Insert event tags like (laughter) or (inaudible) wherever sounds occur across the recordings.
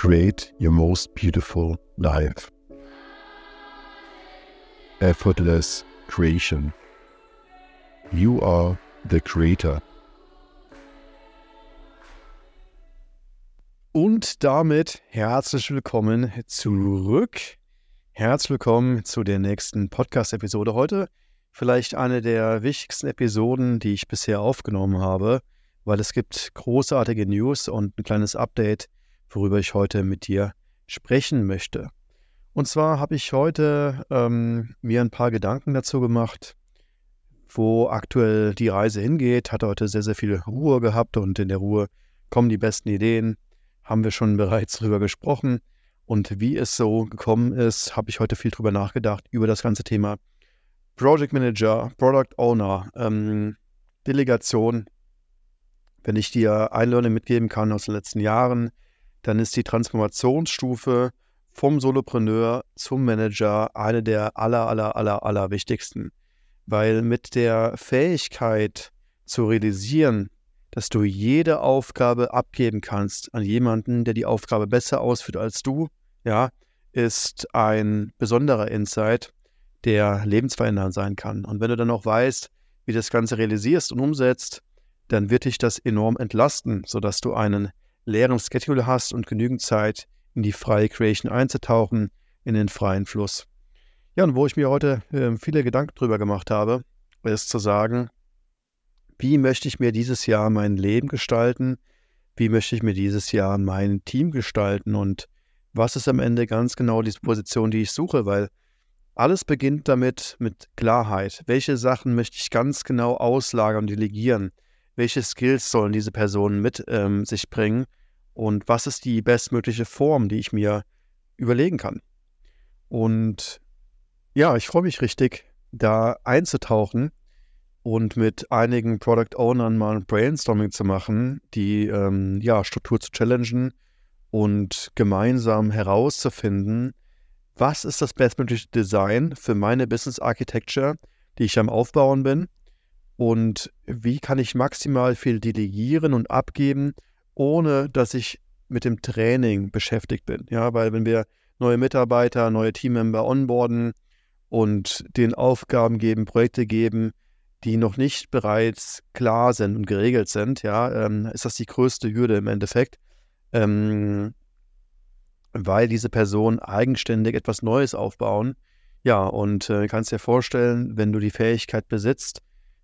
create your most beautiful life. Effortless creation. You are the creator. Und damit herzlich willkommen zurück. Herzlich willkommen zu der nächsten Podcast-Episode heute. Vielleicht eine der wichtigsten Episoden, die ich bisher aufgenommen habe, weil es gibt großartige News und ein kleines Update, worüber ich heute mit dir sprechen möchte. Und zwar habe ich heute ähm, mir ein paar Gedanken dazu gemacht, wo aktuell die Reise hingeht. Hatte heute sehr, sehr viel Ruhe gehabt und in der Ruhe kommen die besten Ideen. Haben wir schon (laughs) bereits drüber gesprochen. Und wie es so gekommen ist, habe ich heute viel drüber nachgedacht, über das ganze Thema Project Manager, Product Owner, ähm, Delegation. Wenn ich dir ein Learning mitgeben kann aus den letzten Jahren, dann ist die Transformationsstufe vom Solopreneur zum Manager eine der aller, aller, aller, aller wichtigsten. Weil mit der Fähigkeit zu realisieren, dass du jede Aufgabe abgeben kannst an jemanden, der die Aufgabe besser ausführt als du, ja, ist ein besonderer Insight, der lebensverändernd sein kann. Und wenn du dann auch weißt, wie du das Ganze realisierst und umsetzt, dann wird dich das enorm entlasten, sodass du einen leeren Schedule hast und genügend Zeit, in die freie Creation einzutauchen, in den freien Fluss. Ja, und wo ich mir heute äh, viele Gedanken drüber gemacht habe, ist zu sagen, wie möchte ich mir dieses Jahr mein Leben gestalten? Wie möchte ich mir dieses Jahr mein Team gestalten? Und was ist am Ende ganz genau die Position, die ich suche, weil alles beginnt damit mit Klarheit. Welche Sachen möchte ich ganz genau auslagern und delegieren? Welche Skills sollen diese Personen mit ähm, sich bringen? Und was ist die bestmögliche Form, die ich mir überlegen kann? Und ja, ich freue mich richtig, da einzutauchen und mit einigen Product Ownern mal ein Brainstorming zu machen, die ähm, ja, Struktur zu challengen und gemeinsam herauszufinden, was ist das bestmögliche Design für meine Business Architecture, die ich am Aufbauen bin und wie kann ich maximal viel delegieren und abgeben, ohne dass ich mit dem Training beschäftigt bin. Ja, weil wenn wir neue Mitarbeiter, neue Teammember onboarden und den Aufgaben geben, Projekte geben, die noch nicht bereits klar sind und geregelt sind, ja, ähm, ist das die größte Hürde im Endeffekt. Ähm, weil diese Personen eigenständig etwas Neues aufbauen. Ja, und äh, kannst dir vorstellen, wenn du die Fähigkeit besitzt,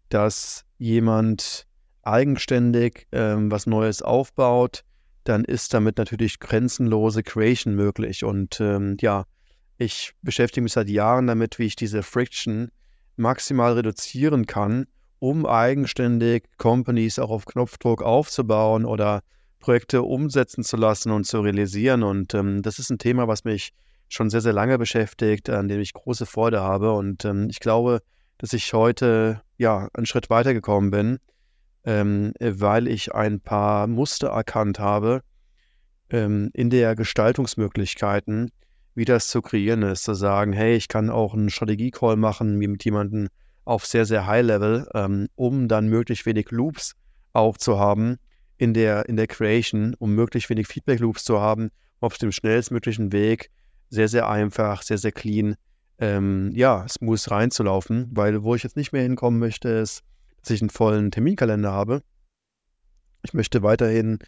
dass jemand eigenständig ähm, was Neues aufbaut, dann ist damit natürlich grenzenlose Creation möglich. Und ähm, ja, ich beschäftige mich seit Jahren damit, wie ich diese Friction maximal reduzieren kann, um eigenständig Companies auch auf Knopfdruck aufzubauen oder Projekte umsetzen zu lassen und zu realisieren. Und ähm, das ist ein Thema, was mich schon sehr, sehr lange beschäftigt, an dem ich große Freude habe. Und ähm, ich glaube, dass ich heute ja einen Schritt weitergekommen bin, ähm, weil ich ein paar Muster erkannt habe ähm, in der Gestaltungsmöglichkeiten, wie das zu kreieren ist, zu sagen, hey, ich kann auch einen Strategie-Call machen mit jemandem auf sehr, sehr High-Level, ähm, um dann möglichst wenig Loops auch zu haben, in der, in der Creation, um möglichst wenig Feedback-Loops zu haben, auf dem schnellstmöglichen Weg, sehr, sehr einfach, sehr, sehr clean, ähm, ja, smooth reinzulaufen, weil wo ich jetzt nicht mehr hinkommen möchte, ist, ich einen vollen Terminkalender habe. Ich möchte weiterhin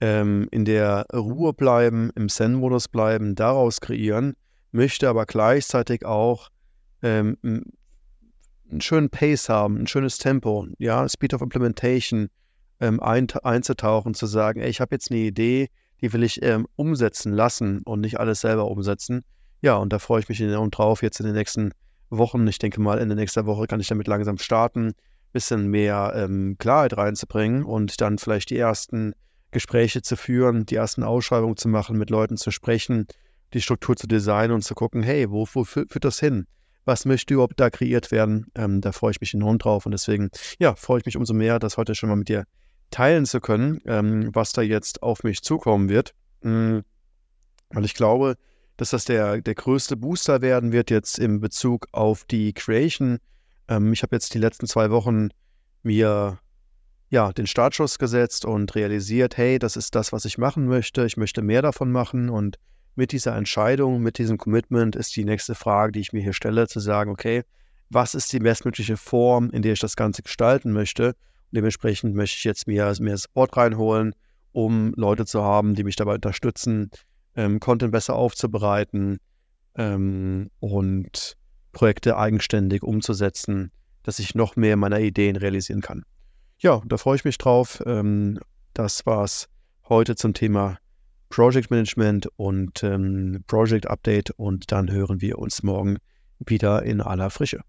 ähm, in der Ruhe bleiben, im Zen-Modus bleiben, daraus kreieren, möchte aber gleichzeitig auch ähm, einen schönen Pace haben, ein schönes Tempo, ja, Speed of Implementation, ähm, ein, einzutauchen, zu sagen, ey, ich habe jetzt eine Idee, die will ich ähm, umsetzen lassen und nicht alles selber umsetzen. Ja, und da freue ich mich enorm drauf, jetzt in den nächsten Wochen. Ich denke mal, Ende nächster Woche kann ich damit langsam starten, bisschen mehr ähm, Klarheit reinzubringen und dann vielleicht die ersten Gespräche zu führen, die ersten Ausschreibungen zu machen, mit Leuten zu sprechen, die Struktur zu designen und zu gucken, hey, wo, wo führt das hin? Was möchte überhaupt da kreiert werden? Ähm, da freue ich mich enorm drauf und deswegen, ja, freue ich mich umso mehr, das heute schon mal mit dir teilen zu können, ähm, was da jetzt auf mich zukommen wird. Mhm. Weil ich glaube, dass das der, der größte Booster werden wird jetzt im Bezug auf die Creation. Ähm, ich habe jetzt die letzten zwei Wochen mir ja, den Startschuss gesetzt und realisiert, hey, das ist das, was ich machen möchte. Ich möchte mehr davon machen. Und mit dieser Entscheidung, mit diesem Commitment ist die nächste Frage, die ich mir hier stelle, zu sagen, okay, was ist die bestmögliche Form, in der ich das Ganze gestalten möchte? Und dementsprechend möchte ich jetzt mehr, mehr Support reinholen, um Leute zu haben, die mich dabei unterstützen, ähm, Content besser aufzubereiten ähm, und Projekte eigenständig umzusetzen, dass ich noch mehr meiner Ideen realisieren kann ja, da freue ich mich drauf. Ähm, das war's heute zum Thema Project Management und ähm, Project Update und dann hören wir uns morgen wieder in aller Frische.